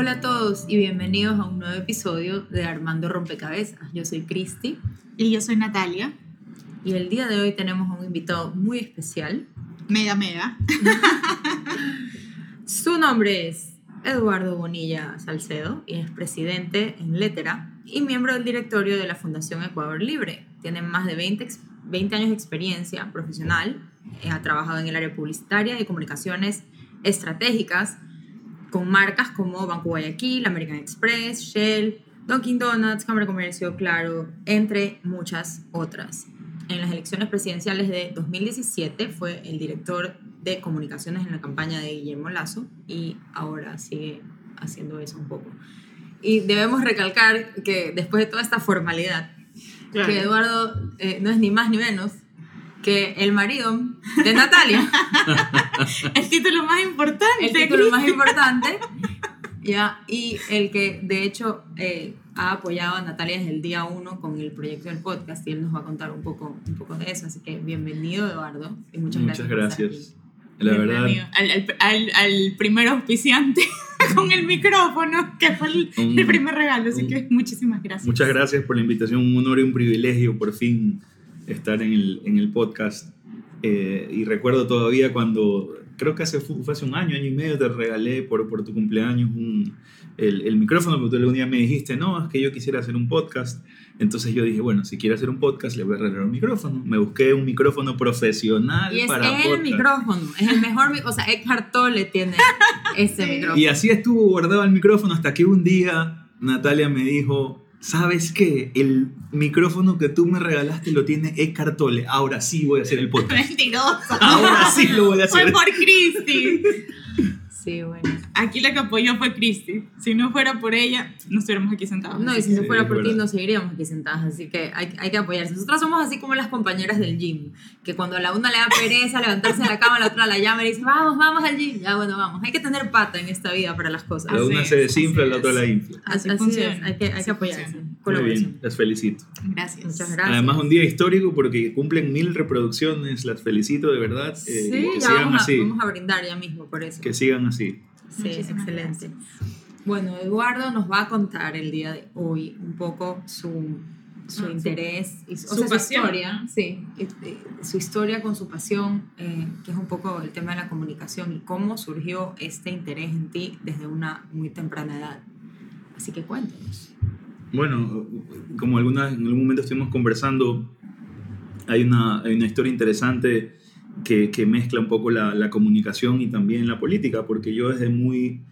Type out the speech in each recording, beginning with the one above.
Hola a todos y bienvenidos a un nuevo episodio de Armando Rompecabezas. Yo soy Cristi. Y yo soy Natalia. Y el día de hoy tenemos un invitado muy especial. Mega, mega. Su nombre es Eduardo Bonilla Salcedo y es presidente en Letera y miembro del directorio de la Fundación Ecuador Libre. Tiene más de 20, 20 años de experiencia profesional. Eh, ha trabajado en el área publicitaria y comunicaciones estratégicas con marcas como Banco Guayaquil, American Express, Shell, Dunkin' Donuts, Cámara de Comercio, Claro, entre muchas otras. En las elecciones presidenciales de 2017 fue el director de comunicaciones en la campaña de Guillermo Lazo y ahora sigue haciendo eso un poco. Y debemos recalcar que después de toda esta formalidad, que Eduardo eh, no es ni más ni menos que el marido de Natalia. el título más importante. El título más importante. Ya, y el que de hecho eh, ha apoyado a Natalia desde el día uno con el proyecto del podcast y él nos va a contar un poco, un poco de eso. Así que bienvenido, Eduardo. Y muchas, muchas gracias. La verdad. Al, al, al, primer auspiciante con el micrófono, que fue el, primer regalo. Así que muchísimas gracias. Muchas gracias por la invitación. Un honor y un privilegio por fin estar en el, en el podcast. Eh, y recuerdo todavía cuando, creo que hace, fue hace un año, año y medio, te regalé por, por tu cumpleaños un, el, el, micrófono, porque tú algún día me dijiste, no, es que yo quisiera hacer un podcast. Entonces yo dije, bueno, si quiere hacer un podcast, le voy a regalar un micrófono. Me busqué un micrófono profesional y es para el micrófono, es el mejor, o sea, Eckhart Tolle tiene ese micrófono. Y así estuvo guardado el micrófono hasta que un día Natalia me dijo, ¿sabes qué? El micrófono que tú me regalaste lo tiene Eckhart Tolle. Ahora sí voy a hacer el podcast. Mentiroso. Ahora sí lo voy a hacer. Fue por Cristi. Sí, bueno. Aquí la que apoyó fue Cristi. Si no fuera por ella, no estuviéramos aquí sentados. No, y si no fuera por ti, no seguiríamos aquí sentadas. Así que hay, hay, que apoyarse. Nosotras somos así como las compañeras del gym. Que cuando a la una le da pereza levantarse de la cama, la otra la llama y le dice, vamos, vamos al gym. Ya, bueno, vamos. Hay que tener pata en esta vida para las cosas. La una se desinfla, la otra la infla. Así, así funciona. Es. Hay que, hay que apoyarse. Muy bien, les felicito. Gracias. Muchas gracias. Además, un día histórico porque cumplen mil reproducciones. Las felicito de verdad. Eh, sí, que ya sigan vamos, así. A, vamos a brindar ya mismo por eso. Que sigan así. Sí, Muchísimas excelente. Gracias. Bueno, Eduardo nos va a contar el día de hoy un poco su, su ah, interés y su, su, o sea, su historia, sí, su historia con su pasión, eh, que es un poco el tema de la comunicación y cómo surgió este interés en ti desde una muy temprana edad. Así que cuéntanos. Bueno, como alguna, en algún momento estuvimos conversando, hay una, hay una historia interesante que, que, mezcla un poco la, la, comunicación y también la política, porque yo desde muy,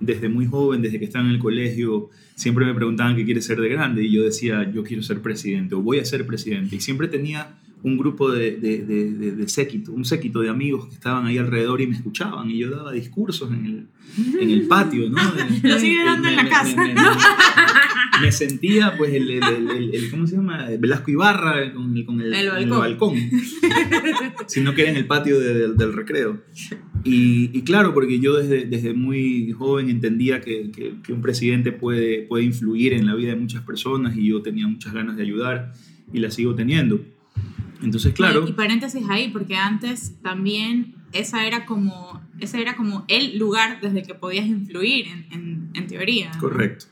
desde muy joven, desde que estaba en el colegio, siempre me preguntaban qué quieres ser de grande y yo decía, yo quiero ser presidente o voy a ser presidente. Y siempre tenía un grupo de, de, de, de, séquito, un séquito de amigos que estaban ahí alrededor y me escuchaban y yo daba discursos en el, en el patio, ¿no? Lo sigue dando en la casa. Me, me, me, sentía, pues, el, el, el, el, ¿cómo se llama? Velasco Ibarra con el, con el, balcón. balcón. sino que era en el patio del recreo. Y, y, claro, porque yo desde, desde muy joven entendía que, que, que un presidente puede, puede influir en la vida de muchas personas y yo tenía muchas ganas de ayudar y la sigo teniendo. Entonces, claro. Y, y, paréntesis ahí, porque antes también esa era como, ese era como el lugar desde que podías influir, en, en, en teoría. ¿no? Correcto.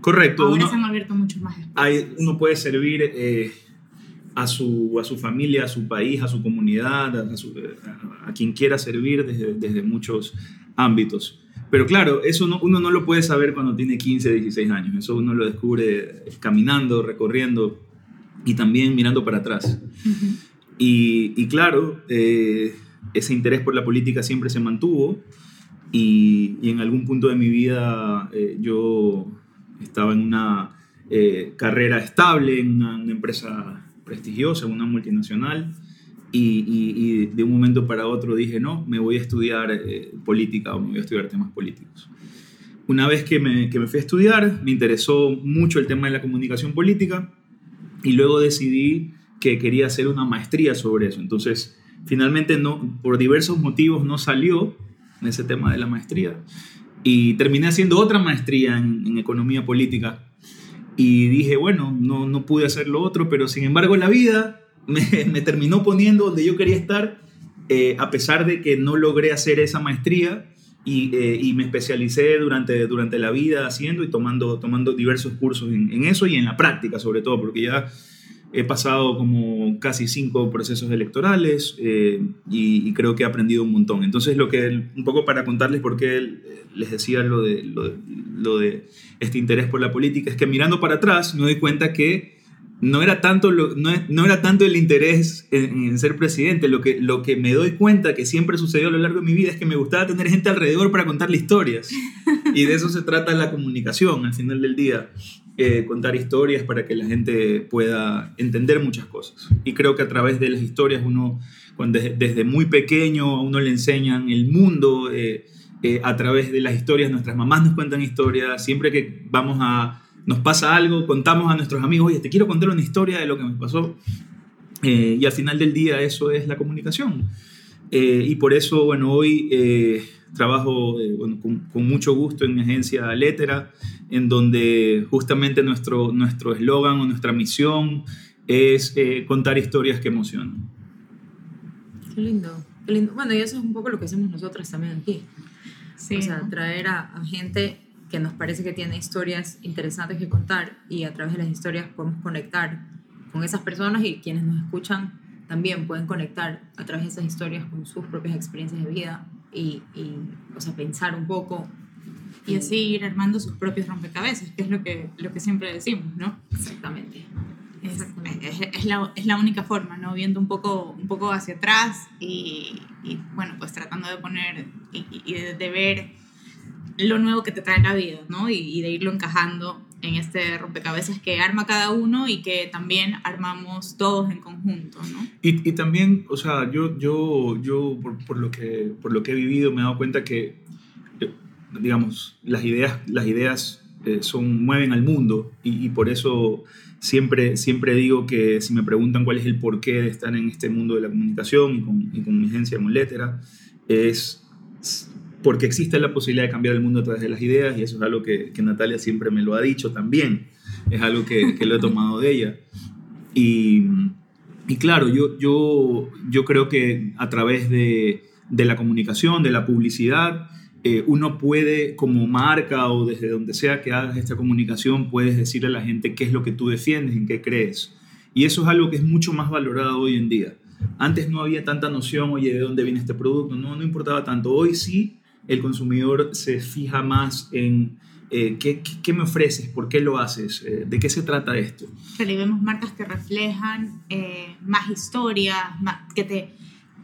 Correcto. Ahora uno, se han abierto muchos más espacios. Hay, uno puede servir eh, a, su, a su familia, a su país, a su comunidad, a, su, a, a quien quiera servir desde, desde, muchos ámbitos. Pero claro, eso no, uno no lo puede saber cuando tiene 15, 16 años. Eso uno lo descubre caminando, recorriendo y también mirando para atrás. Uh -huh. Y, y, claro, eh, ese interés por la política siempre se mantuvo y, y en algún punto de mi vida eh, yo estaba en una eh, carrera estable, en una, una, empresa prestigiosa, una multinacional. Y, y, de un momento para otro dije, no, me voy a estudiar eh, política o me voy a estudiar temas políticos. una vez que me, que me fui a estudiar, me interesó mucho el tema de la comunicación política y luego decidí que quería hacer una maestría sobre eso. Entonces, finalmente, no, por diversos motivos, no salió en ese tema de la maestría. Y terminé haciendo otra maestría en, economía política. Y dije, bueno, no, no pude hacer lo otro, pero sin embargo la vida me, me terminó poniendo donde yo quería estar, eh, a pesar de que no logré hacer esa maestría. Y, eh, y, me especialicé durante, durante la vida haciendo y tomando, tomando diversos cursos en, en, eso y en la práctica sobre todo, porque ya he pasado como casi cinco procesos electorales eh, y, creo que he aprendido un montón. Entonces, lo que, un poco para contarles por qué les decía lo de, lo, este interés por la política, es que mirando para atrás me doy cuenta que no era tanto, no, no, era tanto el interés en, en, ser presidente, lo que, lo que me doy cuenta que siempre sucedió a lo largo de mi vida es que me gustaba tener gente alrededor para contarle historias. Y de eso se trata la comunicación al final del día. Eh, contar historias para que la gente pueda entender muchas cosas. Y creo que a través de las historias uno, cuando desde, desde muy pequeño a uno le enseñan el mundo, eh, eh, a través de las historias, nuestras mamás nos cuentan historias, siempre que vamos a, nos pasa algo, contamos a nuestros amigos, oye, te quiero contar una historia de lo que me pasó. y al final del día eso es la comunicación. y por eso, bueno, hoy trabajo eh, bueno, con, con, mucho gusto en mi agencia Letera, en donde justamente nuestro nuestro eslogan o nuestra misión es eh, contar historias que emocionan. Qué lindo, qué lindo. Bueno, y eso es un poco lo que hacemos nosotros también aquí. Sí, o sea, ¿no? traer a, a gente que nos parece que tiene historias interesantes que contar y a través de las historias podemos conectar con esas personas y quienes nos escuchan también pueden conectar a través de esas historias con sus propias experiencias de vida y, y, o sea, pensar un poco. Y así ir armando sus propios rompecabezas, que es lo que, lo que siempre decimos, ¿no? Exactamente. Es, Exactamente. es, es, la, es la única forma, ¿no? Viendo un poco, un poco hacia atrás y, y bueno, pues tratando de poner y, y de, de, ver lo nuevo que te trae la vida, ¿no? Y, y de irlo encajando en este rompecabezas que arma cada uno y que también armamos todos en conjunto, ¿no? Y, y también, o sea, yo, yo, yo por, por, lo que, por lo que he vivido me he dado cuenta que, digamos, las ideas, las ideas eh, son, mueven al mundo y, y, por eso siempre, siempre digo que si me preguntan cuál es el porqué de estar en este mundo de la comunicación y con, y con mi agencia Moletera, es porque existe la posibilidad de cambiar el mundo a través de las ideas y eso es algo que, que Natalia siempre me lo ha dicho también, es algo que, que lo he tomado de ella. Y, y claro, yo, yo, yo creo que a través de, de la comunicación, de la publicidad, eh, uno puede como marca o desde donde sea que hagas esta comunicación, puedes decirle a la gente qué es lo que tú defiendes, en qué crees. Y eso es algo que es mucho más valorado hoy en día. Antes no había tanta noción, oye, ¿de dónde viene este producto? No, no importaba tanto. Hoy sí el consumidor se fija más en eh, ¿qué, ¿qué, me ofreces, por qué lo haces, eh, de qué se trata esto. Pero vemos marcas que reflejan eh, más historias, más, que, te,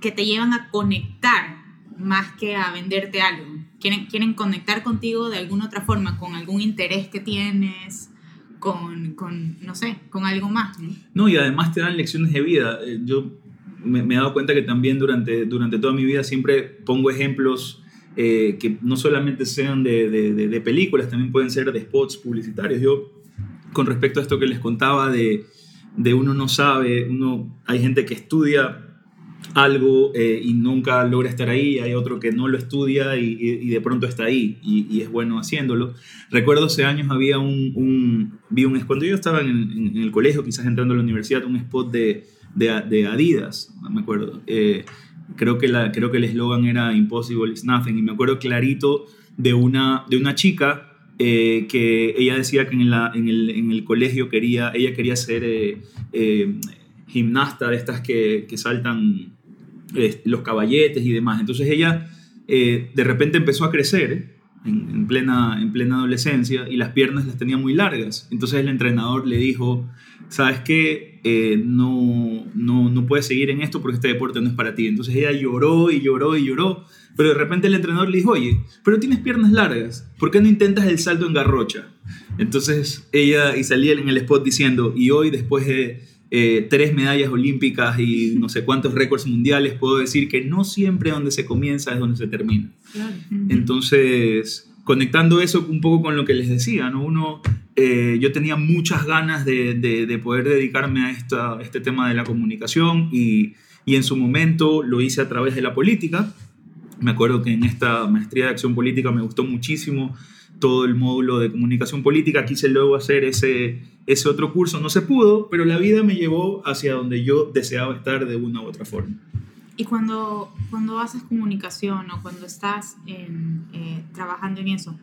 que te llevan a conectar más que a venderte algo. Quieren, quieren conectar contigo de alguna otra forma, con algún interés que tienes, con, con no sé, con algo más. ¿no? no, y además te dan lecciones de vida. Yo me, me he dado cuenta que también durante, durante toda mi vida siempre pongo ejemplos eh, que no solamente sean de, de, de, películas, también pueden ser de spots publicitarios. Yo, con respecto a esto que les contaba de, de uno no sabe, uno, hay gente que estudia algo eh, y nunca logra estar ahí, hay otro que no lo estudia y, y, y de pronto está ahí y, y, es bueno haciéndolo. Recuerdo hace años había un, un vi un, cuando yo estaba en, en, el colegio, quizás entrando a la universidad, un spot de, de Adidas, no me acuerdo. Eh, creo que, la, creo que el eslogan era Impossible is Nothing, y me acuerdo clarito de una, de una chica eh, que ella decía que en, la, en, el, en, el, colegio quería, ella quería ser eh, eh, gimnasta de estas que, que saltan los caballetes y demás. Entonces ella de repente empezó a crecer en, en, plena, en plena adolescencia y las piernas las tenía muy largas. Entonces el entrenador le dijo, ¿sabes qué? Eh, no, no, no puedes seguir en esto porque este deporte no es para ti. Entonces ella lloró y lloró y lloró, pero de repente el entrenador le dijo, oye, pero tienes piernas largas, ¿por qué no intentas el salto en garrocha? Entonces ella y salía en el spot diciendo, y hoy después de eh, tres medallas olímpicas y no sé cuántos récords mundiales, puedo decir que no siempre donde se comienza es donde se termina. Claro. Entonces conectando eso un poco con lo que les decía, ¿no? Uno, eh, yo tenía muchas ganas de, de, de poder dedicarme a esta, este tema de la comunicación y, y en su momento lo hice a través de la política. Me acuerdo que en esta maestría de acción política me gustó muchísimo todo el módulo de comunicación política. Quise luego hacer ese, ese otro curso, no se pudo, pero la vida me llevó hacia donde yo deseaba estar de una u otra forma. Y cuando, cuando haces comunicación o cuando estás eh, trabajando en eso,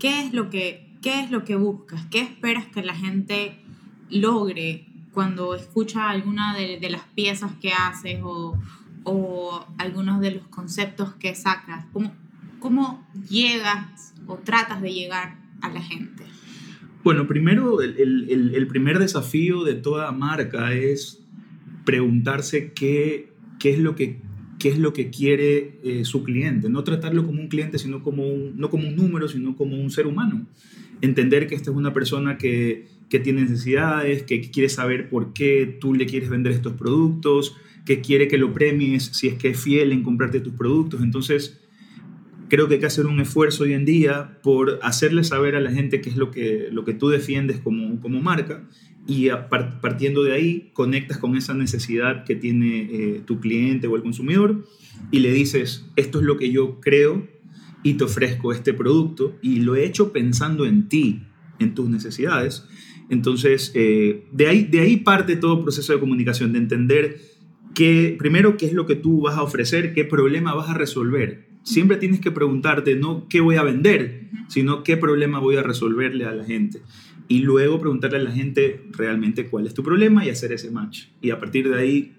¿qué es, lo que, ¿qué es lo que buscas? ¿Qué esperas que la gente logre cuando escucha alguna de, de las piezas que haces o, o, algunos de los conceptos que sacas? ¿Cómo, ¿Cómo llegas o tratas de llegar a la gente? Bueno, primero, el, el primer desafío de toda marca es preguntarse qué, qué, es, lo que, qué es lo que quiere eh, su cliente. No tratarlo como un cliente, sino como un, no como un número, sino como un ser humano. Entender que esta es una persona que, que tiene necesidades, que quiere saber por qué tú le quieres vender estos productos, que quiere que lo premies si es que es fiel en comprarte tus productos. Entonces, creo que hay que hacer un esfuerzo hoy en día por hacerle saber a la gente qué es lo que, lo que tú defiendes como, como marca y partiendo de ahí conectas con esa necesidad que tiene eh, tu cliente o el consumidor y le dices, esto es lo que yo creo y te ofrezco este producto y lo he hecho pensando en ti, en tus necesidades. Entonces, eh, de, ahí, de ahí parte todo proceso de comunicación, de entender que, primero, qué es lo que tú vas a ofrecer, qué problema vas a resolver. Siempre tienes que preguntarte no qué voy a vender, sino qué problema voy a resolverle a la gente y luego preguntarle a la gente realmente cuál es tu problema y hacer ese match. Y a partir de ahí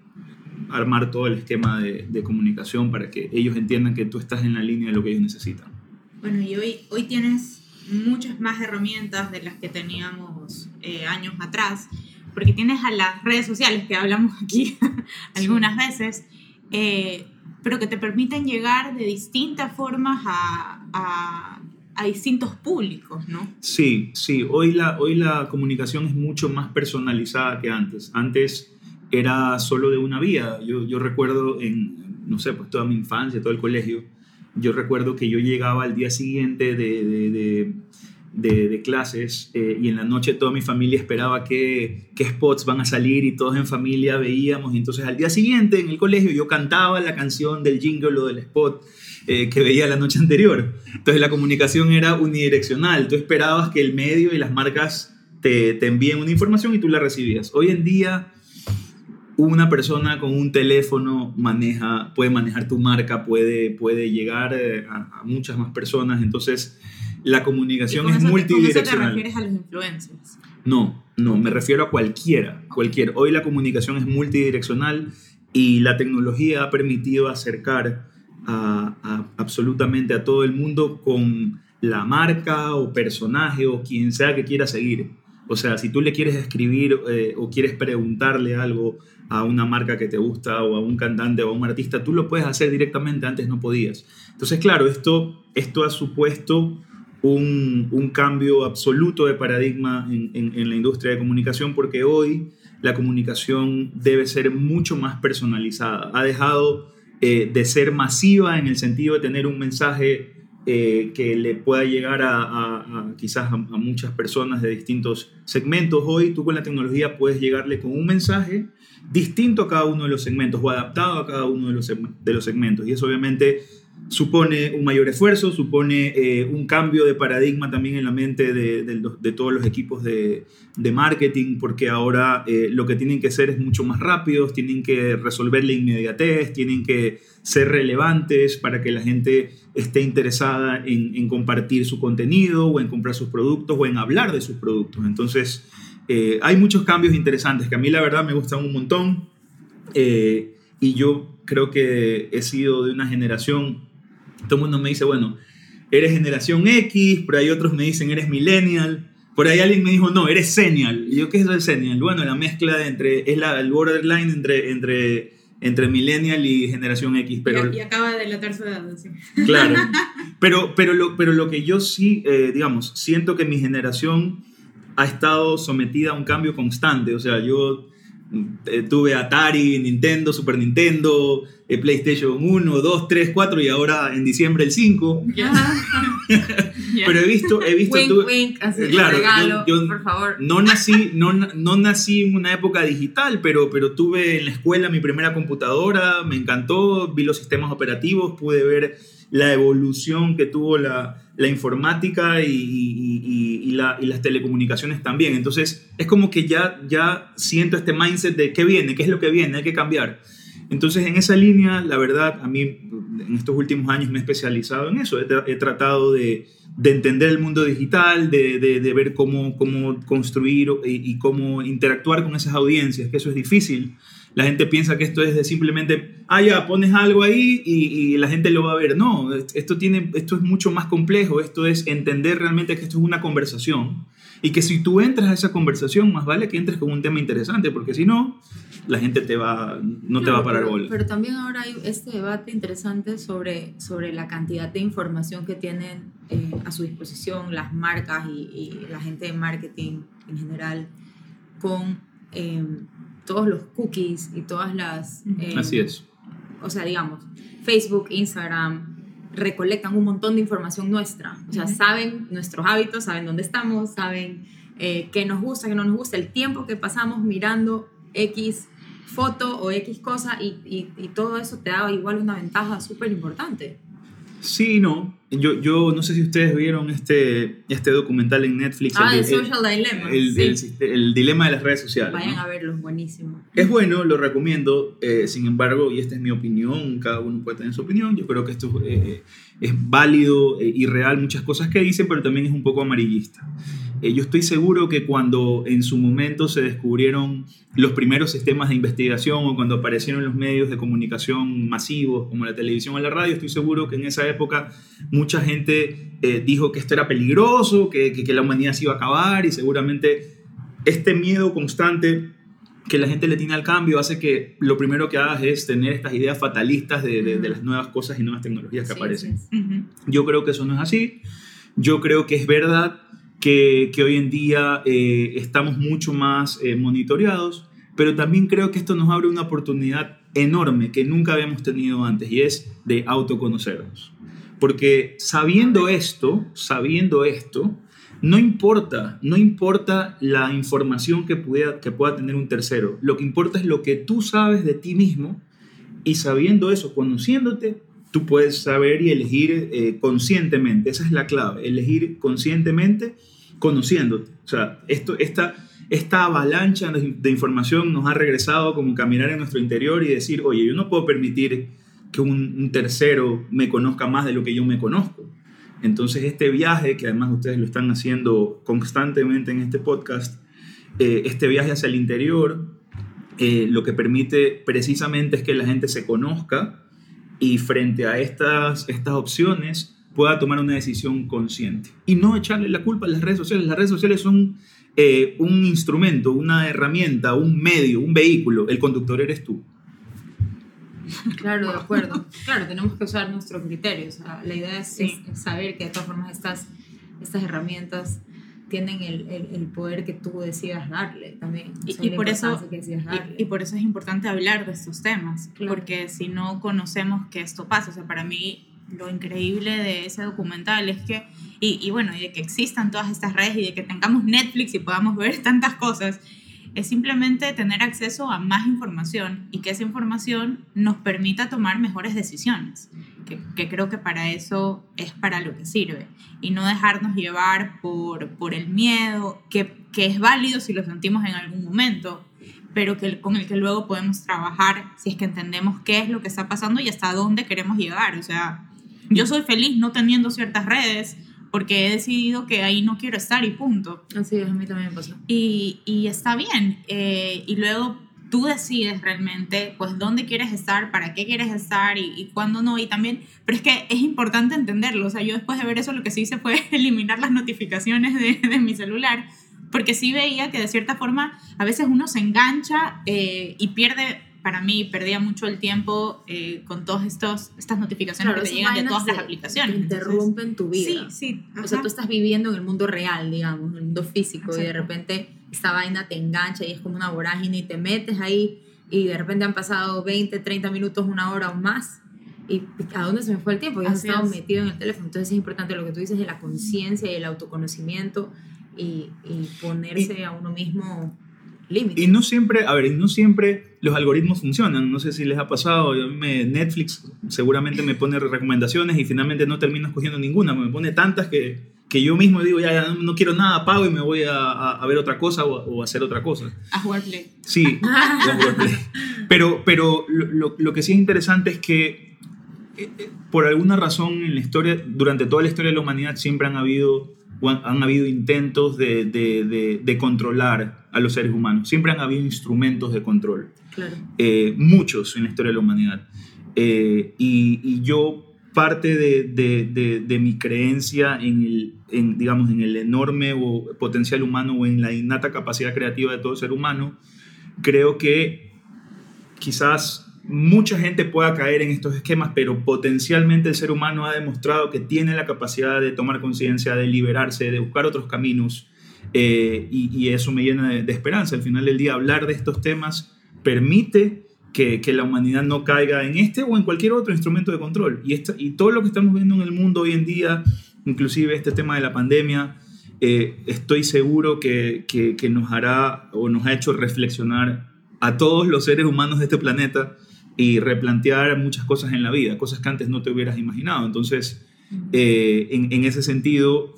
armar todo el esquema de, de, comunicación para que ellos entiendan que tú estás en la línea de lo que ellos necesitan. Bueno, y hoy, hoy tienes muchas más herramientas de las que teníamos eh, años atrás, porque tienes a las redes sociales que hablamos aquí algunas veces, eh, pero que te permiten llegar de distintas formas a, a a distintos públicos, ¿no? Sí, sí. Hoy la, hoy la comunicación es mucho más personalizada que antes. Antes era solo de una vía. Yo, yo recuerdo en, no sé, pues toda mi infancia, todo el colegio, yo recuerdo que yo llegaba al día siguiente de, de, de, clases eh, y en la noche toda mi familia esperaba qué, qué spots van a salir y todos en familia veíamos. Entonces al día siguiente en el colegio yo cantaba la canción del jingle o del spot eh, que veía la noche anterior. Entonces la comunicación era unidireccional. Tú esperabas que el medio y las marcas te, te envíen una información y tú la recibías. Hoy en día una persona con un teléfono maneja, puede manejar tu marca, puede, puede llegar eh, a, a muchas más personas. Entonces la comunicación es multidireccional. ¿Con eso te refieres a los influencers? No, no, me refiero a cualquiera, cualquier. Hoy la comunicación es multidireccional y la tecnología ha permitido acercar a, absolutamente a todo el mundo con la marca o personaje o quien sea que quiera seguir. O sea, si tú le quieres escribir eh, o quieres preguntarle algo a una marca que te gusta o a un cantante o a un artista, tú lo puedes hacer directamente, antes no podías. Entonces, claro, esto, esto ha supuesto un, un cambio absoluto de paradigma en, en la industria de comunicación porque hoy la comunicación debe ser mucho más personalizada. Ha dejado eh, de ser masiva en el sentido de tener un mensaje eh, que le pueda llegar a, quizás a, a, muchas personas de distintos segmentos. Hoy tú con la tecnología puedes llegarle con un mensaje distinto a cada uno de los segmentos o adaptado a cada uno de los, de los segmentos. Y eso obviamente supone un mayor esfuerzo, supone eh, un cambio de paradigma también en la mente de, de, todos los equipos de, de marketing, porque ahora eh, lo que tienen que hacer es mucho más rápidos, tienen que resolver la inmediatez, tienen que ser relevantes para que la gente esté interesada en, en compartir su contenido o en comprar sus productos o en hablar de sus productos. Entonces, eh, hay muchos cambios interesantes que a mí la verdad me gustan un montón y yo creo que he sido de una generación todo el mundo me dice, bueno, eres generación X, pero hay otros me dicen, eres millennial. Por ahí alguien me dijo, no, eres senial. ¿Y yo qué es el senial? Bueno, la mezcla de entre, es la, el borderline entre, entre, entre millennial y generación X. Pero, y, y acaba de delatar su edad, sí. Claro. Pero, pero, lo, pero lo que yo sí, eh, digamos, siento que mi generación ha estado sometida a un cambio constante. O sea, yo tuve Atari, Nintendo, Super Nintendo, PlayStation 1, 2, 3, 4 y ahora en diciembre el 5. Ya. Ya. pero he visto, he visto Wink, tú- wink, así, Claro, regalo, yo- yo- por favor. no nací, no, no nací en una época digital, pero, pero tuve en la escuela mi primera computadora, me encantó, vi los sistemas operativos, pude ver la evolución que tuvo la, la informática y, y- y- y la- y las telecomunicaciones también. Entonces es como que ya, ya siento este mindset de qué viene, qué es lo que viene, hay que cambiar. Entonces en esa línea, la verdad, a mí en estos últimos años me he especializado en eso, he, tra- he tratado de, de entender el mundo digital, de, ver cómo, cómo construir y cómo interactuar con esas audiencias, que eso es difícil. La gente piensa que esto es de simplemente, ah, ya, pones algo ahí y, y la gente lo va a ver. No, esto, tiene, esto es mucho más complejo, esto es entender realmente que esto es una conversación y que si tú entras a esa conversación, más vale que entres con un tema interesante, porque si no, la gente te va, no te va a parar pero, bola. Pero también ahora hay este debate interesante sobre, sobre la cantidad de información que tienen eh, a su disposición las marcas y, y la gente de marketing en general con eh, todos los cookies y todas las... eh, Así es. O sea, digamos, Facebook, Instagram recolectan un montón de información nuestra. O sea, saben nuestros hábitos, saben dónde estamos, saben eh, qué nos gusta, qué no nos gusta, el tiempo que pasamos mirando X foto o X cosa y, y, y todo eso te da igual una ventaja súper importante. Sí, no. Yo, yo no sé si ustedes vieron este, este documental en Netflix. Ah, el, el, social dilemma. el- sí. el el dilema de las redes sociales. Vayan ¿no? a verlo, buenísimo. Es bueno, lo recomiendo. eh, sin embargo, y esta es mi opinión, cada uno puede tener su opinión. Yo creo que esto eh, es válido eh, y real, muchas cosas que dicen, pero también es un poco amarillista. Eh, yo estoy seguro que cuando en su momento se descubrieron los primeros sistemas de investigación o cuando aparecieron los medios de comunicación masivos como la televisión o la radio, estoy seguro que en esa época mucha gente eh, dijo que esto era peligroso, que, que, que la humanidad se iba a acabar y seguramente este miedo constante que la gente le tiene al cambio hace que lo primero que hagas es tener estas ideas fatalistas de, de- de las nuevas cosas y nuevas tecnologías que Sí, aparecen. sí, sí. Ujú. Yo creo que eso no es así. Yo creo que es verdad que, hoy en día eh, estamos mucho más eh, monitoreados, pero también creo que esto nos abre una oportunidad enorme que nunca habíamos tenido antes y es de autoconocernos. Porque sabiendo esto, sabiendo esto, no importa, no importa la información que pueda, que pueda tener un tercero. Lo que importa es lo que tú sabes de ti mismo y sabiendo eso, conociéndote, tú puedes saber y elegir eh, conscientemente. Esa es la clave, elegir conscientemente conociéndote. O sea, esto, esta, esta avalancha de, información nos ha regresado como caminar en nuestro interior y decir, oye, yo no puedo permitir que un, un tercero me conozca más de lo que yo me conozco. Entonces este viaje, que además ustedes lo están haciendo constantemente en este podcast, eh, este viaje hacia el interior, eh, lo que permite precisamente es que la gente se conozca y frente a estas, estas opciones pueda tomar una decisión consciente y no echarle la culpa a las redes sociales. Las redes sociales son eh, un instrumento, una herramienta, un medio, un vehículo. El conductor eres tú. Claro, de acuerdo. Claro, tenemos que usar nuestros criterios. O sea, la idea es, Sí. es- es saber que de todas formas estas, estas herramientas tienen el, el, el poder que tú decidas darle también. O Y- sea, y la por eso- que darle. Y, y por eso es importante hablar de estos temas, Claro. porque si no conocemos que esto pasa, o sea, para mí lo increíble de ese documental es que, y, y bueno, y de que existan todas estas redes y de que tengamos Netflix y podamos ver tantas cosas, es simplemente tener acceso a más información y que esa información nos permita tomar mejores decisiones, que, que creo que para eso es para lo que sirve, y no dejarnos llevar por, por el miedo, que, que es válido si lo sentimos en algún momento, pero que, con el que luego podemos trabajar si es que entendemos qué es lo que está pasando y hasta dónde queremos llegar. O sea, yo soy feliz no teniendo ciertas redes porque he decidido que ahí no quiero estar y punto. Así es, a mí también me pasó. Y, y está bien. eh, y luego tú decides realmente, pues, dónde quieres estar, para qué quieres estar y, y cuándo no. Y también, pero es que es importante entenderlo. O sea, yo después de ver eso lo que sí hice fue eliminar las notificaciones de, de mi celular. Porque sí veía que de cierta forma a veces uno se engancha eh, y pierde, para mí, perdía mucho el tiempo eh, con todas estas notificaciones que te llegan de todas las te- aciones. te Entonces, interrumpen tu vida. Sí, sí. O sea, ajá. tú estás viviendo en el mundo real, digamos, en el mundo físico, y de Exacto. repente esta vaina te engancha y es como una vorágine y te metes ahí y de repente han pasado 20, 30 minutos, una hora o más ¿y a dónde se me fue el tiempo? Has Así estado es. metido en el teléfono. Entonces es importante lo que tú dices de la conciencia y el autoconocimiento y, y ponerse a uno mismo límites. Y no siempre, a ver, y no siempre los algoritmos funcionan. No sé si les ha pasado. yo me, Netflix seguramente me pone recomendaciones y finalmente no termino escogiendo ninguna. Me pone tantas que, que yo mismo digo, ya, ya no, quiero nada, apago y me voy a, a- a ver otra cosa o, a- o a hacer otra cosa. A jugar play. Sí, los roleplay. pero, pero lo, lo- lo que sí es interesante es que eh, eh, por alguna razón en la historia, durante toda la historia de la humanidad siempre han habido, han habido intentos de, de- de- de controlar a los seres humanos. Siempre han habido instrumentos de control. Claro. Eh, muchos en la historia de la humanidad. Eh, y, y yo parte de, de- de- de mi creencia en el, en, digamos, en el enorme o potencial humano o en la innata capacidad creativa de todo ser humano, creo que quizás mucha gente pueda caer en estos esquemas, pero potencialmente el ser humano ha demostrado que tiene la capacidad de tomar conciencia, de liberarse, de buscar otros caminos, eh, y, y eso me llena de, de esperanza. Al final del día, hablar de estos temas permite que, que la humanidad no caiga en este o en cualquier otro instrumento de control. Y, esta, y todo lo que estamos viendo en el mundo hoy en día, inclusive este tema de la pandemia, eh, estoy seguro que, que, que nos hará o nos ha hecho reflexionar a todos los seres humanos de este planeta y replantear muchas cosas en la vida, cosas que antes no te hubieras imaginado. Entonces, eh, en, en ese sentido,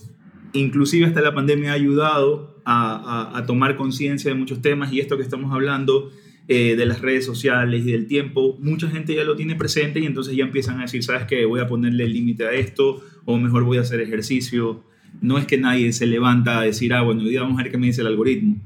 inclusive hasta la pandemia ha ayudado a, tomar conciencia de muchos temas y esto que estamos hablando eh, de las redes sociales y del tiempo, mucha gente ya lo tiene presente y entonces ya empiezan a decir, ¿sabes qué? Voy a ponerle límite a esto o mejor voy a hacer ejercicio. No es que nadie se levanta a decir, ah, bueno, hoy día vamos a ver qué me dice el algoritmo.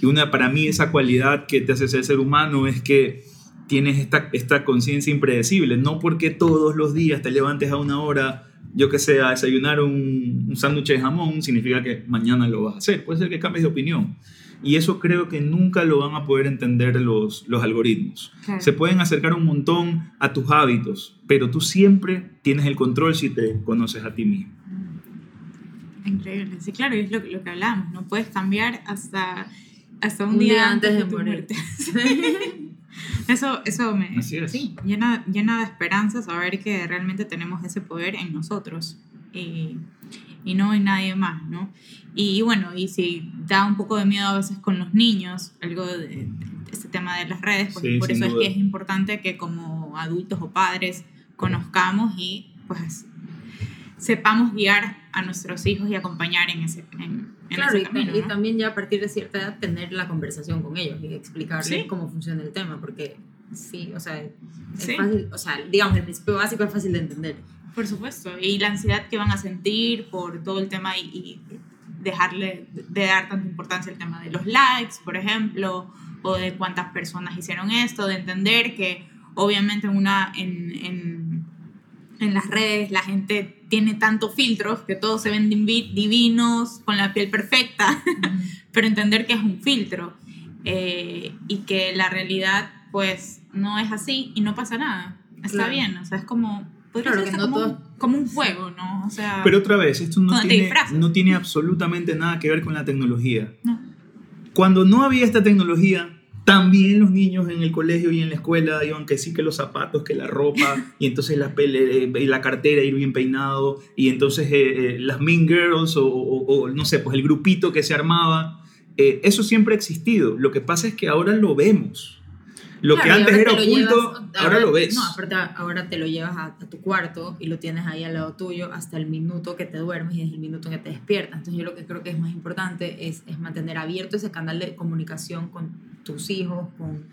Y una, para mí esa cualidad que te hace ser ser humano es que tienes esta, esta conciencia impredecible, no porque todos los días te levantes a una hora, yo que sé, a desayunar un, un sándwich de jamón, significa que mañana lo vas a hacer. Puede ser que cambies de opinión. Y eso creo que nunca lo van a poder entender los, los algoritmos. Claro. Se pueden acercar un montón a tus hábitos, pero tú siempre tienes el control si te conoces a ti mismo. Increíble. Sí, claro, es lo, lo que hablamos. No puedes cambiar hasta, hasta un, Un día, día antes, antes de tu morir. muerte. eso, eso me Así es. sí, llena, llena de esperanza saber que realmente tenemos ese poder en nosotros y, y no en nadie más, ¿no? Y, bueno, y si da un poco de miedo a veces con los niños, algo de, de este tema de las redes, pues Sí, por eso es que es importante que como adultos o padres conozcamos y pues sepamos guiar a nuestros hijos y acompañar en ese, en Claro, y, camino. y ¿no? también ya a partir de cierta edad tener la conversación con ellos y explicarles Sí. cómo funciona el tema, porque sí, o sea, es Sí. fácil, o sea, digamos, el principio básico es fácil de entender. Por supuesto, y la ansiedad que van a sentir por todo el tema y, y dejarle de dar tanta importancia al tema de los likes, por ejemplo, o de cuántas personas hicieron esto, de entender que obviamente en una en, en, en las redes la gente tiene tantos filtros que todos se ven divi- divinos, con la piel perfecta, pero entender que es un filtro eh, y que la realidad pues no es así y no pasa nada. Está Claro. bien, o sea, es como, podría Claro ser que no como, todo- un, como un juego, ¿no? O sea, Pero otra vez, esto no tiene, no tiene absolutamente nada que ver con la tecnología. no. Cuando no había esta tecnología, también los niños en el colegio y en la escuela iban que sí que los zapatos, que la ropa, y entonces la, pele- eh, la cartera, ir bien peinado, y entonces eh, eh, las Mean Girls o, o- o, no sé, pues el grupito que se armaba. eh, eso siempre ha existido. Lo que pasa es que ahora lo vemos. Lo Claro, que antes ahora era oculto, llevas- ahora lo ves. No, aparte ahora te lo llevas a, a tu cuarto y lo tienes ahí al lado tuyo hasta el minuto que te duermes y desde el minuto que te despiertas. Entonces yo lo que creo que es más importante es, es mantener abierto ese canal de comunicación con tus hijos, con,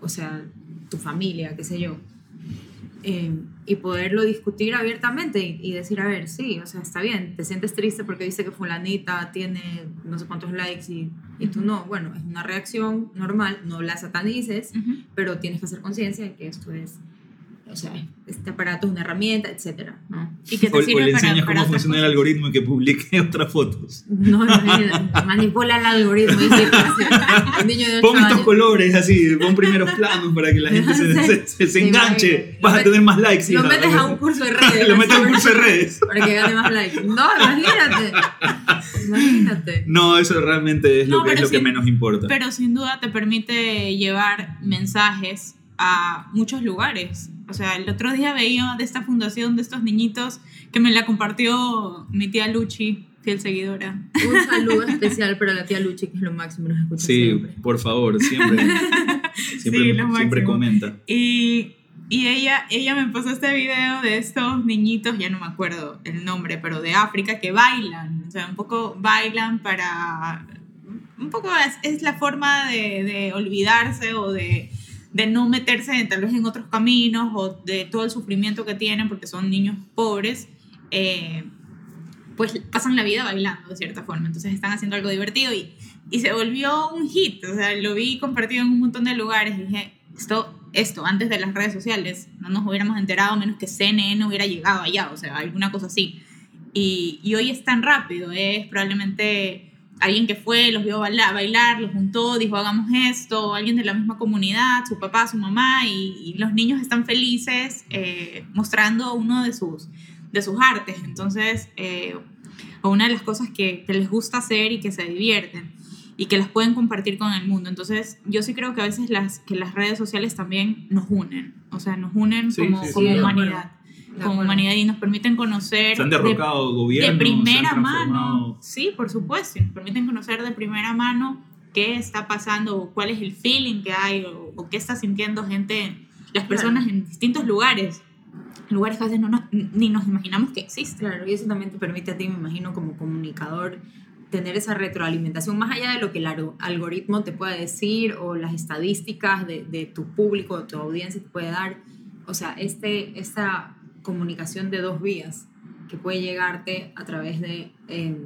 o sea, tu familia, qué sé yo. Eh, y poderlo discutir abiertamente y, y decir, a ver, sí, o sea, está bien, te sientes triste porque dice que fulanita tiene no sé cuántos likes y, y tú no. Bueno, es una reacción normal, no la satanices, pero tienes que hacer conciencia de que esto es, o sea, este aparato es una herramienta, etcétera, ¿no? Y que te O, le enseñas para cómo funciona el algoritmo y que publique otras fotos. No, imagínate, manipula el algoritmo. un niño de 8 Pon estos años. colores así, pon primeros planos para que la gente se, se- se- se Sí, enganche. Vas a tener más likes. Lo hija. metes a un curso de redes. Lo metes a un curso de redes. Para que gane más likes. No, imagínate. Imagínate. No, eso realmente es lo No, que, es lo que menos importa. Pero sin duda te permite llevar mensajes a muchos lugares O sea, el otro día veía de esta fundación de estos niñitos que me la compartió mi tía Luchi, fiel seguidora. Un saludo especial para la tía Luchi, que es lo máximo, nos escucha Sí, siempre. por favor, siempre, siempre, Sí, lo siempre comenta. Y, y ella, ella me pasó este video de estos niñitos, ya no me acuerdo el nombre, pero de África, que bailan. O sea, un poco bailan para... Un poco es, es la forma de, de olvidarse o de, de no meterse tal vez en otros caminos o de todo el sufrimiento que tienen porque son niños pobres. eh, pues pasan la vida bailando de cierta forma. Entonces están haciendo algo divertido y, y se volvió un hit. O sea, lo vi compartido en un montón de lugares y dije, esto, esto, antes de las redes sociales, no nos hubiéramos enterado menos que CNN hubiera llegado allá, o sea, alguna cosa así. Y, y hoy es tan rápido, es probablemente alguien que fue, los vio bailar, bailar, los juntó, dijo hagamos esto, alguien de la misma comunidad, su papá, su mamá, y, y los niños están felices eh, mostrando uno de sus, de sus artes. Entonces, eh, o una de las cosas que, que les gusta hacer y que se divierten y que las pueden compartir con el mundo. Entonces, yo sí creo que a veces las, que las redes sociales también nos unen, o sea, nos unen Sí, como, sí, como Sí, humanidad, De como acuerdo. humanidad y nos permiten conocer Se han de- derrocado de, gobiernos, primera se han mano, sí, por supuesto, y nos permiten conocer de primera mano qué está pasando, o cuál es el feeling que hay, o, o qué está sintiendo gente, las personas en distintos lugares, lugares que a veces no nos- ni nos imaginamos que existen. Claro, y eso también te permite a ti, me imagino, como comunicador, tener esa retroalimentación, más allá de lo que el algoritmo te puede decir o las estadísticas de, de tu público, de tu audiencia te puede dar. O sea, este, esta comunicación de dos vías que puede llegarte a través de, eh,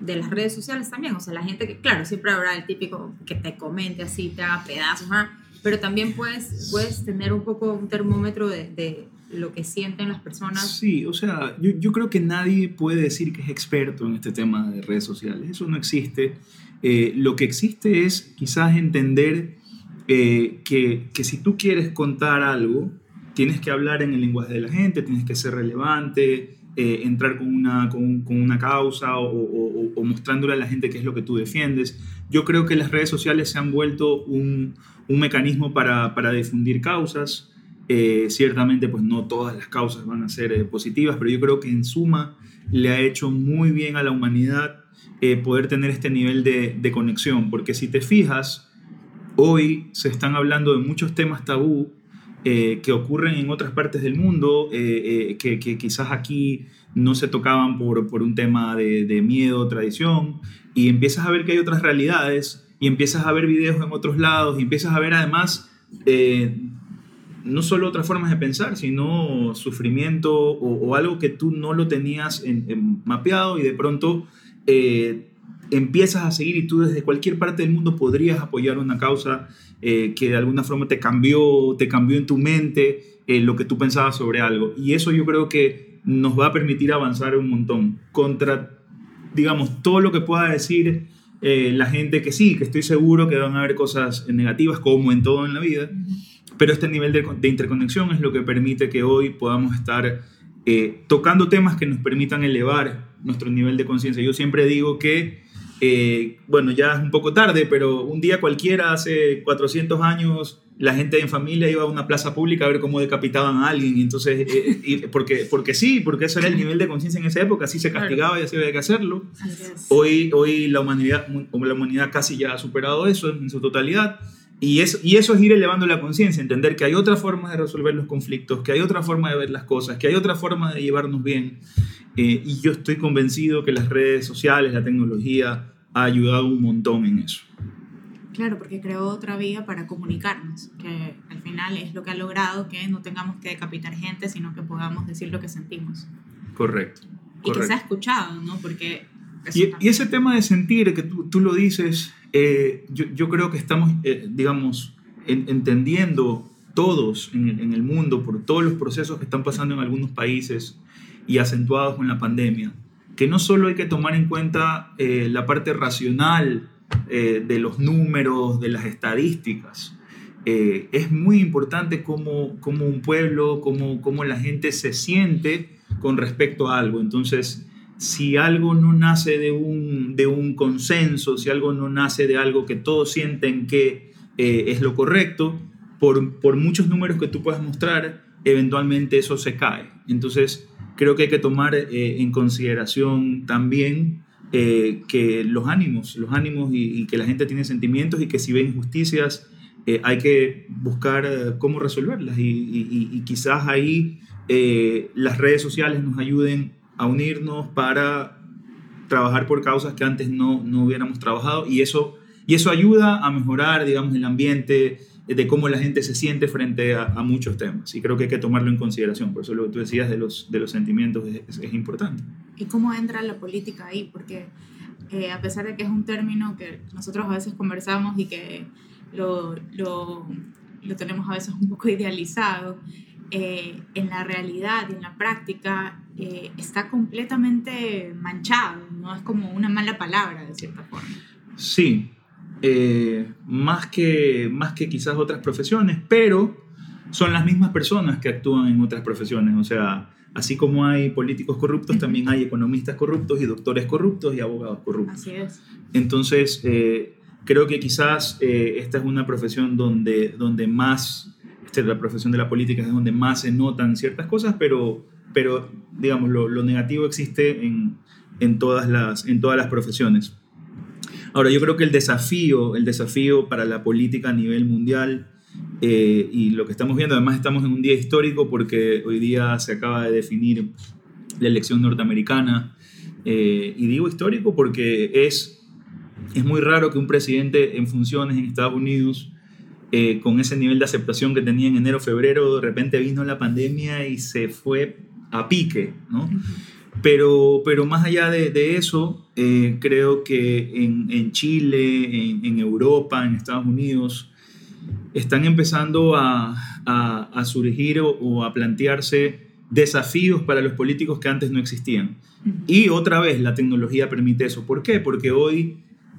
de las redes sociales también. O sea, la gente que, claro, siempre habrá el típico que te comente así, te haga pedazos, ¿ah? pero también puedes, puedes tener un poco un termómetro de, de lo que sienten las personas Sí, o sea, yo, yo creo que nadie puede decir que es experto en este tema de redes sociales. Eso no existe. Eh, lo que existe es quizás entender eh, que, que si tú quieres contar algo, tienes que hablar en el lenguaje de la gente, tienes que ser relevante, eh, entrar con una, con, con una causa o, o- o- mostrándole a la gente qué es lo que tú defiendes. Yo creo que las redes sociales se han vuelto un, un mecanismo para, para difundir causas. Eh, ciertamente, pues no todas las causas van a ser eh, positivas, pero yo creo que en suma le ha hecho muy bien a la humanidad eh, poder tener este nivel de, de conexión, porque si te fijas, hoy se están hablando de muchos temas tabú eh, que ocurren en otras partes del mundo, eh, eh, que, quizás aquí no se tocaban por, por un tema de, de miedo tradición, y empiezas a ver que hay otras realidades, y empiezas a ver videos en otros lados, y empiezas a ver además no solo otras formas de pensar, sino sufrimiento o, algo que tú no lo tenías en- en mapeado y de pronto empiezas a seguir y tú desde cualquier parte del mundo podrías apoyar una causa eh, que de alguna forma te cambió, te cambió en tu mente eh, lo que tú pensabas sobre algo. Y eso yo creo que nos va a permitir avanzar un montón contra, digamos, todo lo que pueda decir eh, la gente que sí, que estoy seguro que van a haber cosas negativas como en todo en la vida. Pero este nivel de, de interconexión es lo que permite que hoy podamos estar eh, tocando temas que nos permitan elevar nuestro nivel de conciencia. Yo siempre digo que, eh, bueno, ya es un poco tarde, pero un día cualquiera, hace 400 años, la gente en familia iba a una plaza pública a ver cómo decapitaban a alguien. Y entonces, eh, y porque, porque sí, porque ese era el nivel de conciencia en esa época, así se castigaba y así había que hacerlo. Hoy, hoy la, humanidad, la humanidad casi ya ha superado eso en su totalidad. Y, es, y eso es ir elevando la conciencia, entender que hay otra forma de resolver los conflictos, que hay otra forma de ver las cosas, que hay otra forma de llevarnos bien. Eh, y yo estoy convencido que las redes sociales, la tecnología, ha ayudado un montón en eso. Claro, porque creó otra vía para comunicarnos, que al final es lo que ha logrado que no tengamos que decapitar gente, sino que podamos decir lo que sentimos. Correcto. Y que correcto. sea escuchado, ¿no? Porque... Y, y ese tema de sentir, que tú, tú lo dices, eh, yo, yo creo que estamos, eh, digamos, en- entendiendo todos en el, en el mundo por todos los procesos que están pasando en algunos países y acentuados con la pandemia, que no solo hay que tomar en cuenta eh, la parte racional eh, de los números, de las estadísticas, eh, es muy importante cómo, cómo un pueblo, cómo, cómo la gente se siente con respecto a algo. Entonces, si algo no nace de un, de un consenso, si algo no nace de algo que todos sienten que es lo correcto, por, por muchos números que tú puedas mostrar, eventualmente eso se cae. Entonces, creo que hay que tomar eh, en consideración también eh, que los ánimos, los ánimos y, que la gente tiene sentimientos y que si ve injusticias eh, hay que buscar cómo resolverlas y, quizás ahí las redes sociales nos ayuden a unirnos para trabajar por causas que antes no, no hubiéramos trabajado y eso, y eso ayuda a mejorar, digamos, el ambiente, de cómo la gente se siente frente a, muchos temas. Y creo que hay que tomarlo en consideración. Por eso lo que tú decías de los, de los sentimientos es, importante. ¿Y cómo entra la política ahí? Porque eh, a pesar de que es un término que nosotros a veces conversamos y que lo, lo, lo tenemos a veces un poco idealizado, eh, en la realidad y en la práctica eh, está completamente manchado, ¿no? Es como una mala palabra, de cierta forma. Sí, eh, más, que, más que quizás otras profesiones, pero son las mismas personas que actúan en otras profesiones. O sea, así como hay políticos corruptos, también hay economistas corruptos y doctores corruptos y abogados corruptos. Así es. Entonces, eh, creo que quizás eh, esta es una profesión donde, donde más, esta es la profesión de la política, es donde más se notan ciertas cosas, pero, pero digamos, lo, lo negativo existe en, en, todas las, en todas las profesiones. Ahora, yo creo que el desafío, el desafío para la política a nivel mundial eh, y lo que estamos viendo, además estamos en un día histórico porque hoy día se acaba de definir la elección norteamericana. Eh, y digo histórico porque es, es muy raro que un presidente en funciones en Estados Unidos, eh, con ese nivel de aceptación que tenía en enero, febrero, de repente vino la pandemia y se fue a pique, ¿no? Pero, pero más allá de, de eso, eh, creo que en, en Chile, en, en, Europa, en Estados Unidos, están empezando a, a, a surgir o, o, a plantearse desafíos para los políticos que antes no existían. Y otra vez, la tecnología permite eso. ¿Por qué? Porque hoy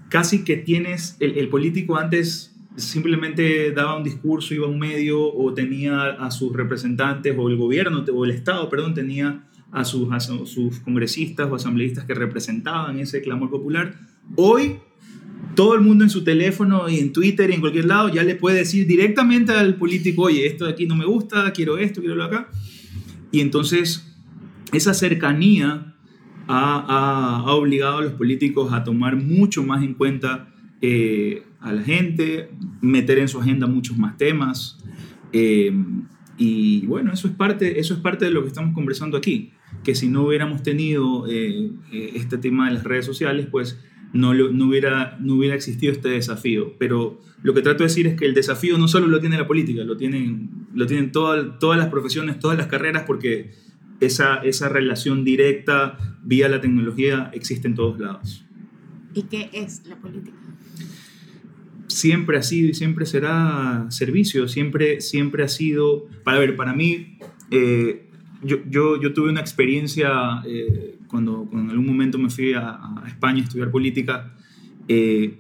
casi que tienes, el, el político antes simplemente daba un discurso, iba a un medio o tenía a sus representantes o el gobierno o el Estado, perdón, tenía a sus, congresistas o asambleístas que representaban ese clamor popular. Hoy todo el mundo en su teléfono y en Twitter y en cualquier lado ya le puede decir directamente al político, oye, esto de aquí no me gusta, quiero esto, quiero lo acá. Y entonces esa cercanía ha, ha, obligado a los políticos a tomar mucho más en cuenta eh, a la gente, meter en su agenda muchos más temas. Eh, y bueno, eso es, parte, eso es parte de lo que estamos conversando aquí que si no hubiéramos tenido eh, eh, este tema de las redes sociales, pues no, no, hubiera, no hubiera existido este desafío. Pero lo que trato de decir es que el desafío no solo lo tiene la política, lo tienen, lo tienen todas las profesiones, todas las carreras, porque esa, esa relación directa vía la tecnología existe en todos lados. ¿Y qué es la política? Siempre ha sido y siempre será servicio, siempre, siempre ha sido, para ver, para mí, eh, yo, tuve una experiencia eh, cuando, en algún momento me fui a, España a estudiar política, eh,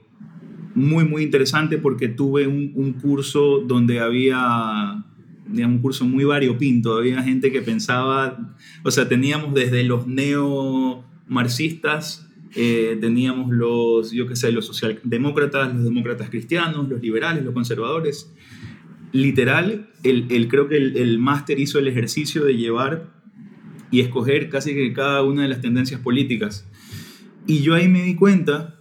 muy, muy interesante porque tuve un, curso donde había, un curso muy variopinto, había gente que pensaba, o sea, teníamos desde los neomarxistas, eh, teníamos los, yo qué sé, los socialdemócratas, los demócratas cristianos, los liberales, los conservadores, literal, el, el creo que el, el máster hizo el ejercicio de llevar y escoger casi que cada una de las tendencias políticas. Y yo ahí me di cuenta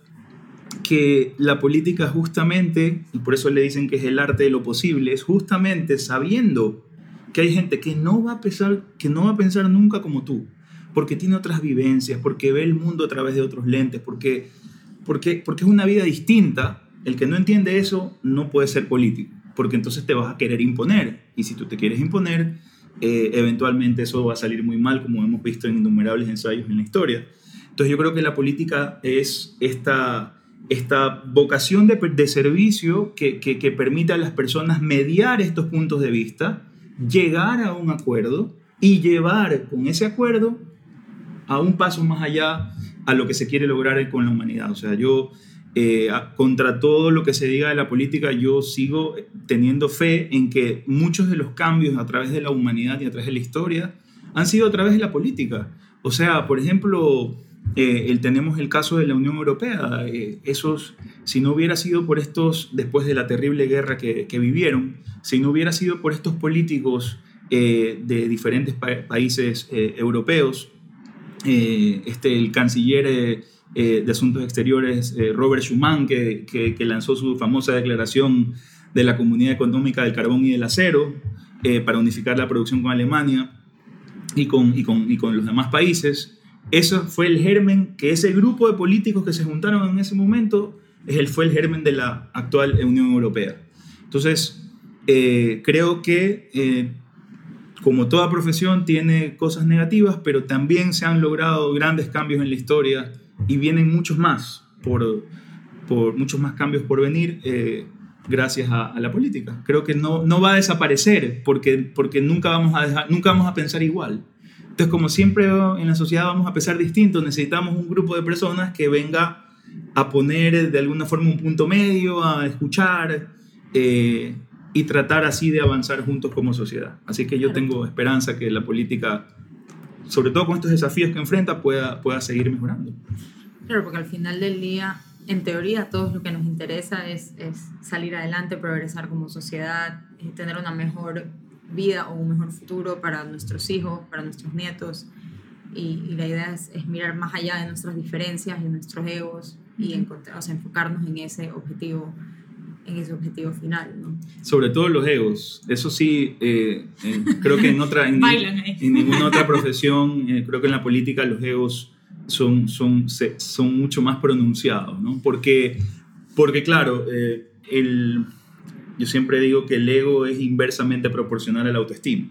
que la política justamente, y por eso le dicen que es el arte de lo posible, es justamente sabiendo que hay gente que no va a pensar, que no va a pensar nunca como tú, porque tiene otras vivencias, porque ve el mundo a través de otros lentes, porque, porque, porque es una vida distinta. El que no entiende eso no puede ser político porque entonces te vas a querer imponer. Y si tú te quieres imponer, eh, eventualmente eso va a salir muy mal, como hemos visto en innumerables ensayos en la historia. Entonces yo creo que la política es esta, esta vocación de, servicio que, que, que permite a las personas mediar estos puntos de vista, llegar a un acuerdo y llevar con ese acuerdo a un paso más allá a lo que se quiere lograr con la humanidad. O sea, yo eh, contra todo lo que se diga de la política, yo sigo teniendo fe en que muchos de los cambios a través de la humanidad y a través de la historia han sido a través de la política. O sea, por ejemplo, eh, el, tenemos el caso de la Unión Europea. Eh, esos, si no hubiera sido por estos, después de la terrible guerra que, que, vivieron, si no hubiera sido por estos políticos eh, de diferentes pa- países eh, europeos. Eh, este, el canciller eh, de Asuntos Exteriores, eh, Robert Schuman, que, que- lanzó su famosa declaración de la Comunidad Económica del Carbón y del Acero eh, para unificar la producción con Alemania y con, y con, y con los demás países. Eso fue el germen, que ese grupo de políticos que se juntaron en ese momento es fue el germen de la actual Unión Europea. Entonces, creo que como toda profesión tiene cosas negativas, pero también se han logrado grandes cambios en la historia y vienen muchos más, por, por muchos más cambios por venir. eh, gracias a, a la política. Creo que no, no va a desaparecer porque, porque nunca, vamos a dejar, nunca vamos a pensar igual. Entonces, como siempre en la sociedad vamos a pensar distinto, necesitamos un grupo de personas que venga a poner de alguna forma un punto medio, a escuchar eh, y tratar así de avanzar juntos como sociedad. Así que yo tengo esperanza que la política, sobre todo con estos desafíos que enfrenta, pueda, pueda seguir mejorando. Claro, porque al final del día, en teoría, todo lo que nos interesa es, es salir adelante, progresar como sociedad, eh, tener una mejor vida o un mejor futuro para nuestros hijos, para nuestros nietos. Y, y la idea es, es mirar más allá de nuestras diferencias y nuestros egos y encontrar, o sea, enfocarnos en ese objetivo en ese objetivo final, ¿no? Sobre todo los egos. Eso sí, eh, eh, creo que en otra, en, ninguna otra profesión, eh, creo que en la política los egos son, son, se- son mucho más pronunciados, ¿no? Porque, porque claro, el, yo siempre digo que el ego es inversamente proporcional a la autoestima.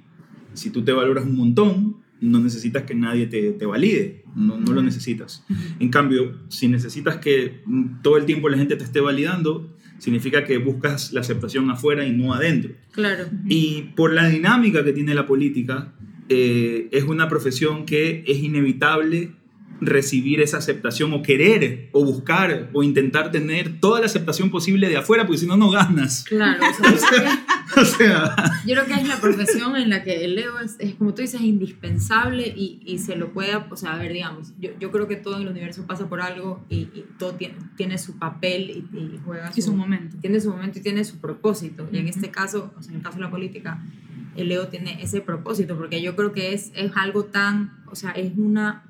Si tú te valoras un montón, no necesitas que nadie te, te valide, no, no lo necesitas. En cambio, si necesitas que todo el tiempo la gente te esté validando, significa que buscas la aceptación afuera y no adentro. Claro. Y por la dinámica que tiene la política, eh, es una profesión que es inevitable recibir esa aceptación o querer o buscar o intentar tener toda la aceptación posible de afuera, porque si no, no ganas. Claro, o sea, O sea, Yo creo que es la profesión en la que el ego es, es, como tú dices, indispensable y, y se lo puede, o sea, a ver, digamos, yo, yo creo que todo en el universo pasa por algo y, y todo tiene, tiene su papel y, y juega Y su momento. Tiene su momento y tiene su propósito. Y en este caso, o sea, en el caso de la política, el ego tiene ese propósito porque yo creo que es, es algo tan, o sea, es una,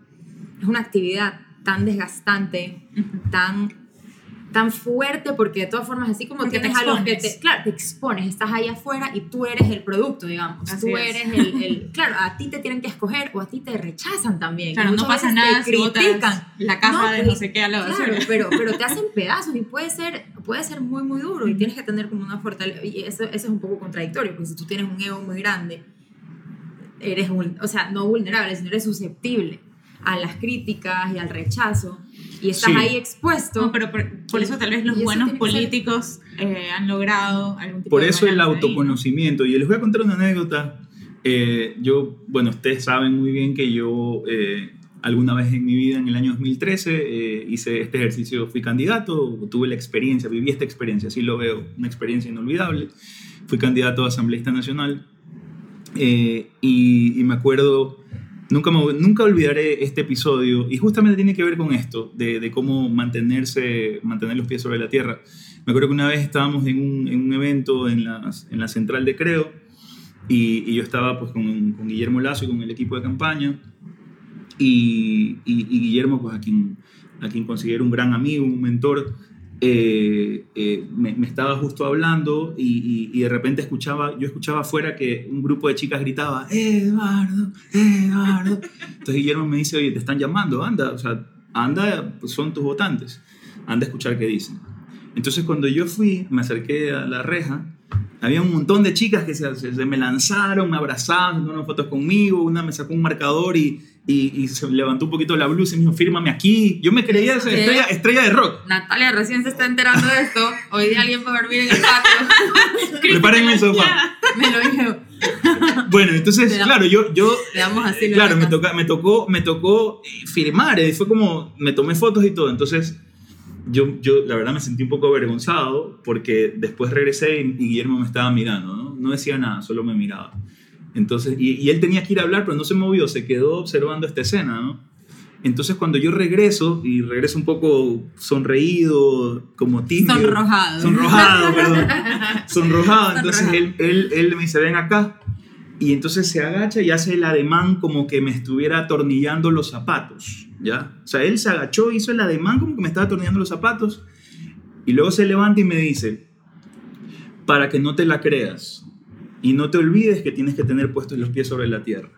es una actividad tan desgastante, tan tan fuerte porque de todas formas así como Porque tienes a los que te claro te expones estás ahí afuera y tú eres el producto digamos Así tú es. eres el, el- claro a ti te tienen que escoger o a ti te rechazan también Claro, no pasa nada te si critican la caja No, de pero- no sé qué a la basura. Claro, pero, pero te hacen pedazos y puede ser, puede ser muy, muy duro y tienes que tener como una fortaleza. Y eso, eso es un poco contradictorio, porque si tú tienes un ego muy grande, eres, o sea, no vulnerable, sino eres susceptible a las críticas y al rechazo y estás Sí. ahí expuesto. No, pero por, por eso tal vez los buenos políticos eh, han logrado algún tipo por de eso el balance ahí, ¿no? autoconocimiento. Y les voy a contar una anécdota. Eh, yo, bueno, ustedes saben muy bien que yo eh, alguna vez en mi vida, en el año 2013, eh, hice este ejercicio, fui candidato, tuve la experiencia, viví esta experiencia, así lo veo, una experiencia inolvidable. Fui candidato a asambleísta nacional eh, y, y me acuerdo, nunca, me- nunca olvidaré este episodio y justamente tiene que ver con esto, de, de cómo mantenerse, mantener los pies sobre la tierra. Me acuerdo que una vez estábamos en un, en un evento en la, en la central de Creo y, y yo estaba pues con, con Guillermo Lazo y con el equipo de campaña y, y- y Guillermo pues a quien, a quien considero un gran amigo, un mentor, eh, eh, me, estaba justo hablando y, de repente escuchaba, yo escuchaba afuera que un grupo de chicas gritaba, Eduardo, Eduardo. Entonces Guillermo me dice, oye, te están llamando, anda, o sea, anda, pues son tus votantes, anda a escuchar qué dicen. Entonces cuando yo fui, me acerqué a la reja, había un montón de chicas que se, me lanzaron, me abrazaban, se tomaron fotos conmigo, una me sacó un marcador y, y, y se levantó un poquito la blusa y me dijo, fírmame aquí. Yo me creía esa estrella, estrella de rock. Natalia recién se está enterando de esto. Hoy día alguien va a dormir en el patio. Prepárenme el sofá. Me lo dijo. Bueno, entonces, Te da- claro, yo, yo damos así. claro, me, toca, me, tocó, me tocó eh, firmar, eh, fue como, me tomé fotos y todo, entonces yo, yo la verdad me sentí un poco avergonzado porque después regresé y, y Guillermo me estaba mirando, ¿no? No decía nada, solo me miraba. Entonces, y, y él tenía que ir a hablar, pero no se movió, se quedó observando esta escena, ¿no? Entonces cuando yo regreso, y regreso un poco sonreído, como tímido. Sonrojado. Sonrojado, perdón. Sonrojado. Entonces él, él, él me dice, ven acá. y entonces se agacha y hace el ademán como que me estuviera atornillando los zapatos, ¿ya? O sea, él se agachó, hizo el ademán como que me estaba atornillando los zapatos y luego se levanta y me dice, para que no te la creas y no te olvides que tienes que tener puestos los pies sobre la tierra.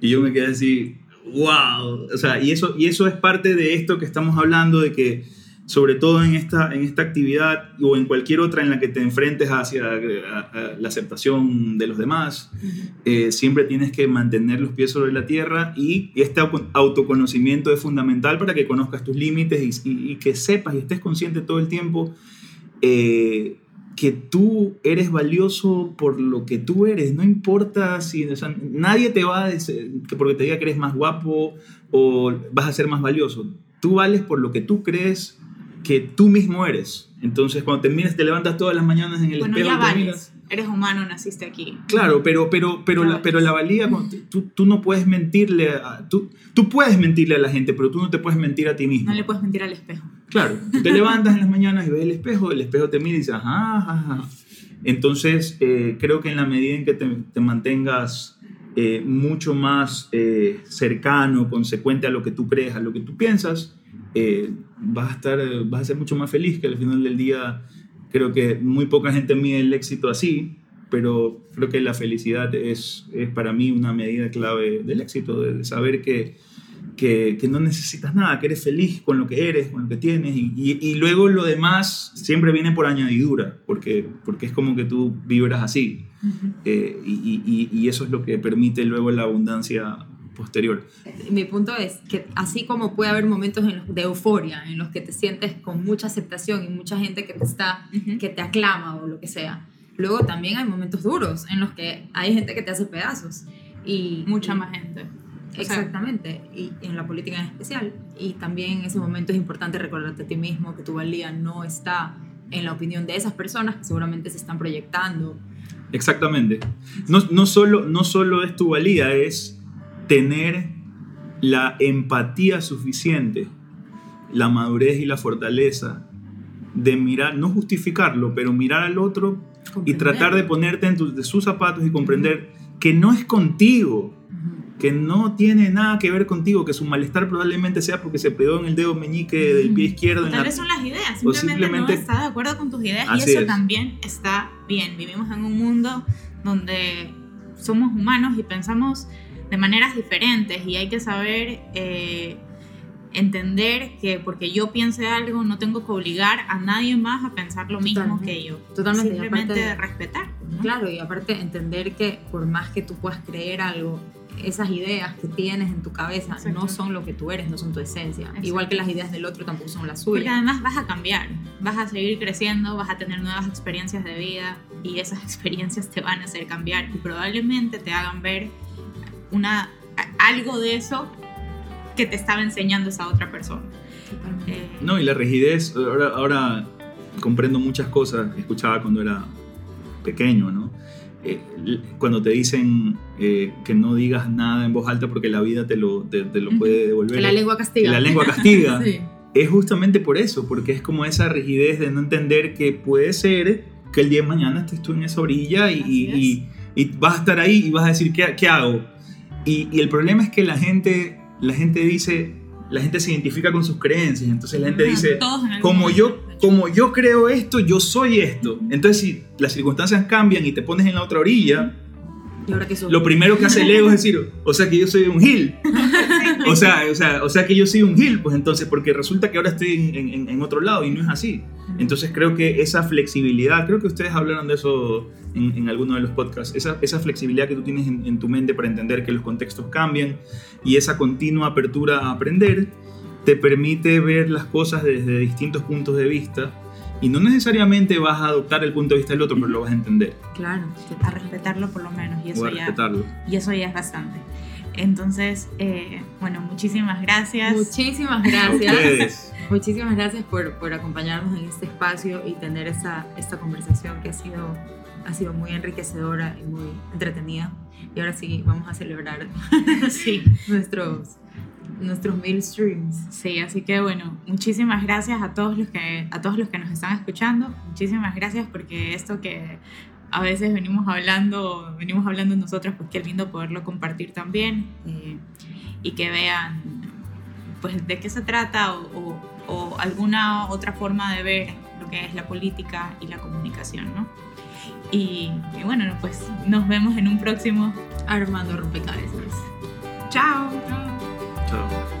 Y yo me quedé así, wow, o sea, y eso, y eso es parte de esto que estamos hablando, de que sobre todo en esta, en esta actividad o en cualquier otra en la que te enfrentes hacia la aceptación de los demás, eh, siempre tienes que mantener los pies sobre la tierra y este autoconocimiento es fundamental para que conozcas tus límites y, que sepas y estés consciente todo el tiempo eh, que tú eres valioso por lo que tú eres, no importa si nadie te va a decir que porque te diga que eres más guapo o vas a ser más valioso. Tú vales por lo que tú crees que tú mismo eres. Entonces, cuando te miras, te levantas todas las mañanas en el bueno, espejo. Ya vales. Eres humano, naciste aquí. Claro, pero, pero, pero, la, pero la valía, tú, tú no puedes mentirle, a, tú, tú puedes mentirle a la gente, pero tú no te puedes mentir a ti mismo. No le puedes mentir al espejo. Claro, te levantas en las mañanas y ves el espejo, el espejo te mira y dices, ajá, ajá. Entonces, eh, creo que en la medida en que te, te mantengas eh, mucho más eh, cercano, consecuente a lo que tú crees, a lo que tú piensas, vas, a estar, vas a ser mucho más feliz que al final del día Creo que muy poca gente mide el éxito así, pero creo que la felicidad es, es para mí una medida clave del éxito, de saber que, que, que, no necesitas nada, que eres feliz con lo que eres, con lo que tienes, y, y, luego lo demás siempre viene por añadidura, porque, porque es como que tú vibras así, eh, y, y, eso es lo que permite luego la abundancia posterior. Mi punto es que así como puede haber momentos de euforia en los que te sientes con mucha aceptación y mucha gente que te está que te aclama o lo que sea, luego también hay momentos duros en los que hay gente que te hace pedazos y mucha más gente. Exactamente, y en la política en especial. Y también en ese momento es importante recordarte a ti mismo que tu valía no está en la opinión de esas personas que seguramente se están proyectando. Exactamente. No, no, solo, no solo es tu valía, es tener la empatía suficiente, la madurez y la fortaleza de mirar, no justificarlo, pero mirar al otro y tratar de ponerte en de sus zapatos y comprender que no es contigo, que no tiene nada que ver contigo, que su malestar probablemente sea porque se pegó en el dedo meñique del pie izquierdo. tal vez son las ideas, simplemente, no está de acuerdo con tus ideas y eso también está bien. Vivimos en un mundo donde somos humanos y pensamos de maneras diferentes y hay que saber eh, entender que porque yo piense algo no tengo que obligar a nadie más a pensar lo mismo que yo. Totalmente. Simplemente respetar. Claro, y aparte entender que por más que tú puedas creer algo, esas ideas que tienes en tu cabeza no son lo que tú eres, no son tu esencia. Igual que las ideas del otro tampoco son las suyas. Porque además vas a cambiar, vas a seguir creciendo, vas a tener nuevas experiencias de vida y esas experiencias te van a hacer cambiar y probablemente te hagan ver una, algo de eso que te estaba enseñando esa otra persona. Eh, no, y la rigidez, ahora, ahora comprendo muchas cosas que escuchaba cuando era pequeño, ¿no? Eh, cuando te dicen eh, que no digas nada en voz alta porque la vida te lo, te, lo puede devolver. Que la lengua castiga. Que la lengua castiga. Es justamente por eso, porque es como esa rigidez de no entender que puede ser que el día de mañana estés tú en esa orilla y, y, y, vas a estar ahí y vas a decir, ¿qué, qué hago? Y, el problema es que la gente, la gente dice, la gente se identifica con sus creencias, entonces la gente dice, como yo, como yo creo esto, yo soy esto. Entonces si las circunstancias cambian y te pones en la otra orilla, lo primero que hace el ego es decir, o sea que yo soy un gil. o, sea, o, sea, o sea que yo soy un gil, pues entonces, porque resulta que ahora estoy en, en, otro lado y no es así. Entonces creo que esa flexibilidad, creo que ustedes hablaron de eso en, en alguno de los podcasts, esa, esa flexibilidad que tú tienes en, en tu mente para entender que los contextos cambian y esa continua apertura a aprender, te permite ver las cosas desde distintos puntos de vista y no necesariamente vas a adoptar el punto de vista del otro, pero lo vas a entender. Claro, a respetarlo por lo menos. Y eso, ya, y eso ya es bastante. Entonces, eh, bueno, muchísimas gracias. Muchísimas gracias. muchísimas gracias por, por, acompañarnos en este espacio y tener esta, esta conversación que ha sido, ha sido muy enriquecedora y muy entretenida. Y ahora sí, vamos a celebrar sí. nuestros nuestros mail streams. Sí, así que bueno, muchísimas gracias a todos los que a todos los que nos están escuchando. Muchísimas gracias porque esto que a veces venimos hablando, venimos hablando nosotras, pues qué lindo poderlo compartir también eh, y que vean pues de qué se trata o, o, alguna otra forma de ver lo que es la política y la comunicación, ¿no? Y, y bueno, pues nos vemos en un próximo Armando Rompecabezas. Chao. to